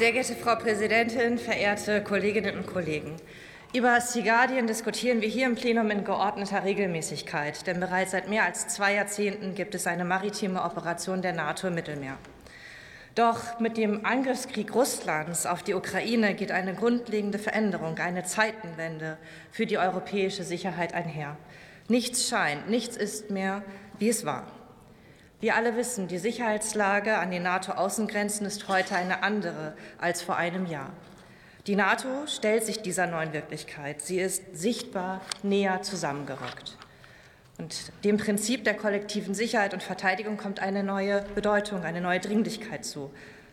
Sehr geehrte Frau Präsidentin, verehrte Kolleginnen und Kollegen! Über Sea Guardian diskutieren wir hier im Plenum in geordneter Regelmäßigkeit, denn bereits seit mehr als zwei Jahrzehnten gibt es eine maritime Operation der NATO im Mittelmeer. Doch mit dem Angriffskrieg Russlands auf die Ukraine geht eine grundlegende Veränderung, eine Zeitenwende für die europäische Sicherheit einher. Nichts scheint, nichts ist mehr, wie es war. Wir alle wissen, die Sicherheitslage an den NATO-Außengrenzen ist heute eine andere als vor einem Jahr. Die NATO stellt sich dieser neuen Wirklichkeit. Sie ist sichtbar näher zusammengerückt. Und dem Prinzip der kollektiven Sicherheit und Verteidigung kommt eine neue Bedeutung, eine neue Dringlichkeit zu.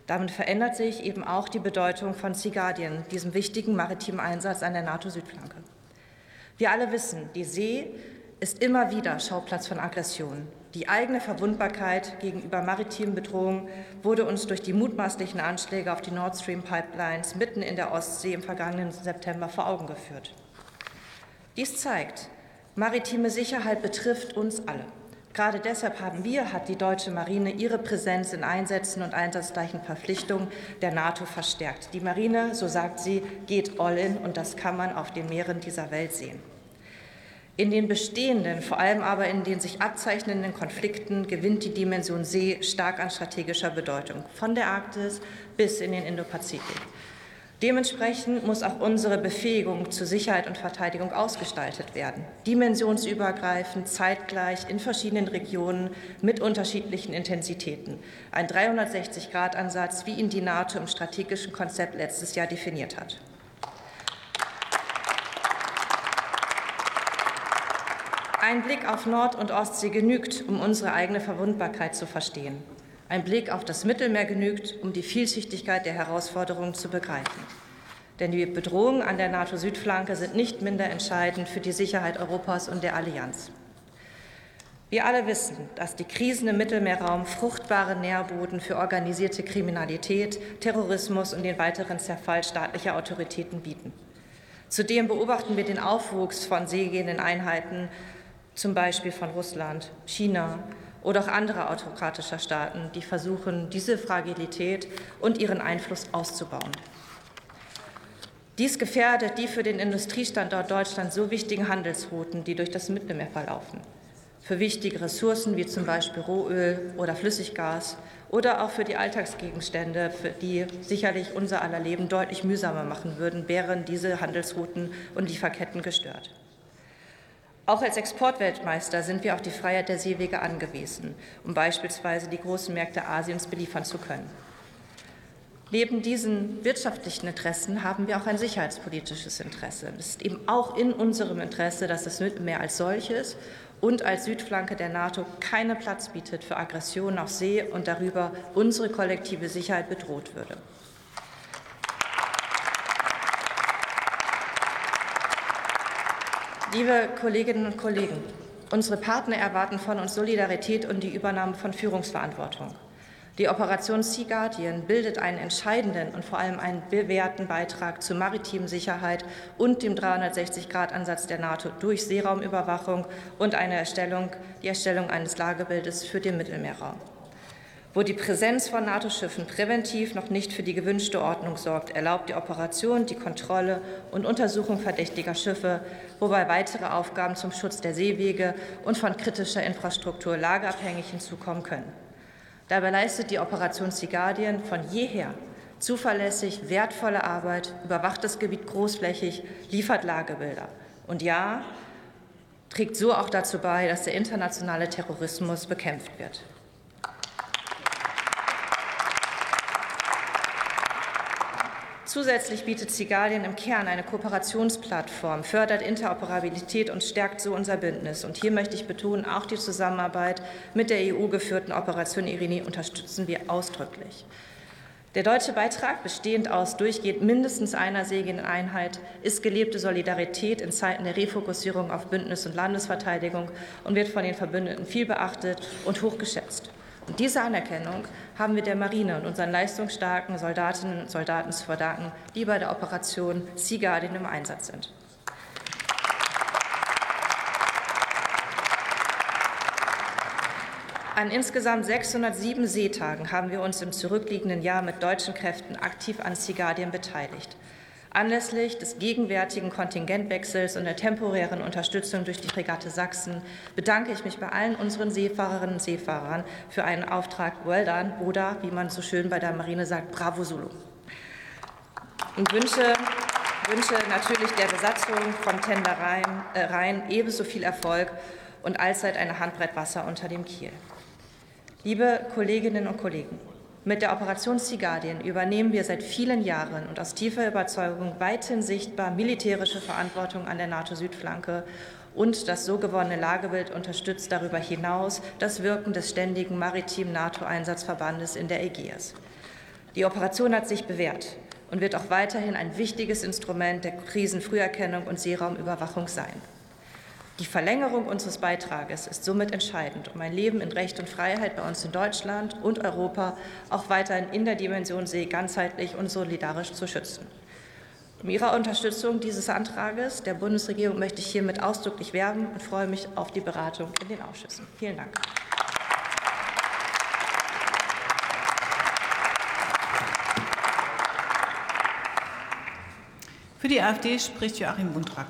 Damit verändert sich eben auch die Bedeutung von Sea Guardian, diesem wichtigen maritimen Einsatz an der NATO-Südflanke. Wir alle wissen, die See ist immer wieder Schauplatz von Aggressionen. Die eigene Verwundbarkeit gegenüber maritimen Bedrohungen wurde uns durch die mutmaßlichen Anschläge auf die Nord Stream Pipelines mitten in der Ostsee im vergangenen September vor Augen geführt. Dies zeigt, maritime Sicherheit betrifft uns alle. Gerade deshalb haben wir, hat die deutsche Marine ihre Präsenz in Einsätzen und einsatzgleichen Verpflichtungen der NATO verstärkt. Die Marine, so sagt sie, geht all in und das kann man auf den Meeren dieser Welt sehen. In den bestehenden, vor allem aber in den sich abzeichnenden Konflikten gewinnt die Dimension See stark an strategischer Bedeutung, von der Arktis bis in den Indopazifik. Dementsprechend muss auch unsere Befähigung zur Sicherheit und Verteidigung ausgestaltet werden, dimensionsübergreifend, zeitgleich in verschiedenen Regionen mit unterschiedlichen Intensitäten. Ein 360-Grad-Ansatz, wie ihn die NATO im strategischen Konzept letztes Jahr definiert hat. Ein Blick auf Nord- und Ostsee genügt, um unsere eigene Verwundbarkeit zu verstehen. Ein Blick auf das Mittelmeer genügt, um die Vielschichtigkeit der Herausforderungen zu begreifen. Denn die Bedrohungen an der NATO-Südflanke sind nicht minder entscheidend für die Sicherheit Europas und der Allianz. Wir alle wissen, dass die Krisen im Mittelmeerraum fruchtbare Nährboden für organisierte Kriminalität, Terrorismus und den weiteren Zerfall staatlicher Autoritäten bieten. Zudem beobachten wir den Aufwuchs von seegehenden Einheiten zum Beispiel von Russland, China oder auch anderer autokratischer Staaten, die versuchen, diese Fragilität und ihren Einfluss auszubauen. Dies gefährdet die für den Industriestandort Deutschland so wichtigen Handelsrouten, die durch das Mittelmeer verlaufen. Für wichtige Ressourcen wie zum Beispiel Rohöl oder Flüssiggas oder auch für die Alltagsgegenstände, für die sicherlich unser aller Leben deutlich mühsamer machen würden, wären diese Handelsrouten und Lieferketten gestört. Auch als Exportweltmeister sind wir auf die Freiheit der Seewege angewiesen, um beispielsweise die großen Märkte Asiens beliefern zu können. Neben diesen wirtschaftlichen Interessen haben wir auch ein sicherheitspolitisches Interesse. Es ist eben auch in unserem Interesse, dass das Mittelmeer als solches und als Südflanke der NATO keinen Platz bietet für Aggressionen auf See und darüber unsere kollektive Sicherheit bedroht würde. Liebe Kolleginnen und Kollegen, unsere Partner erwarten von uns Solidarität und die Übernahme von Führungsverantwortung. Die Operation Sea Guardian bildet einen entscheidenden und vor allem einen bewährten Beitrag zur maritimen Sicherheit und dem 360-Grad-Ansatz der NATO durch Seeraumüberwachung und eine Erstellung, die Erstellung eines Lagebildes für den Mittelmeerraum. Wo die Präsenz von NATO-Schiffen präventiv noch nicht für die gewünschte Ordnung sorgt, erlaubt die Operation die Kontrolle und Untersuchung verdächtiger Schiffe, wobei weitere Aufgaben zum Schutz der Seewege und von kritischer Infrastruktur lageabhängig hinzukommen können. Dabei leistet die Operation Sea Guardian von jeher zuverlässig wertvolle Arbeit, überwacht das Gebiet großflächig, liefert Lagebilder. Und ja, trägt so auch dazu bei, dass der internationale Terrorismus bekämpft wird. Zusätzlich bietet Sigalien im Kern eine Kooperationsplattform, fördert Interoperabilität und stärkt so unser Bündnis. Und hier möchte ich betonen, auch die Zusammenarbeit mit der EU-geführten Operation Irini unterstützen wir ausdrücklich. Der deutsche Beitrag, bestehend aus durchgehend mindestens einer seegenden Einheit, ist gelebte Solidarität in Zeiten der Refokussierung auf Bündnis- und Landesverteidigung und wird von den Verbündeten viel beachtet und hochgeschätzt. Und diese Anerkennung haben wir der Marine und unseren leistungsstarken Soldatinnen und Soldaten zu verdanken, die bei der Operation Sea Guardian im Einsatz sind. An insgesamt 607 Seetagen haben wir uns im zurückliegenden Jahr mit deutschen Kräften aktiv an Sigardien beteiligt. Anlässlich des gegenwärtigen Kontingentwechsels und der temporären Unterstützung durch die Fregatte Sachsen bedanke ich mich bei allen unseren Seefahrerinnen und Seefahrern für einen Auftrag Well done oder, wie man so schön bei der Marine sagt, Bravo Solo. Und wünsche, wünsche natürlich der Besatzung vom Tender Rhein, äh, Rhein ebenso viel Erfolg und allzeit eine Handbreit Wasser unter dem Kiel. Liebe Kolleginnen und Kollegen, mit der Operation Sea Guardian übernehmen wir seit vielen Jahren und aus tiefer Überzeugung weithin sichtbar militärische Verantwortung an der NATO-Südflanke und das so gewonnene Lagebild unterstützt darüber hinaus das Wirken des ständigen maritimen NATO-Einsatzverbandes in der Ägäis. Die Operation hat sich bewährt und wird auch weiterhin ein wichtiges Instrument der Krisenfrüherkennung und Seeraumüberwachung sein. Die Verlängerung unseres Beitrages ist somit entscheidend, um ein Leben in Recht und Freiheit bei uns in Deutschland und Europa auch weiterhin in der Dimension See ganzheitlich und solidarisch zu schützen. Um Ihre Unterstützung dieses Antrages der Bundesregierung möchte ich hiermit ausdrücklich werben und freue mich auf die Beratung in den Ausschüssen. Vielen Dank. Für die AfD spricht Joachim Buntrack.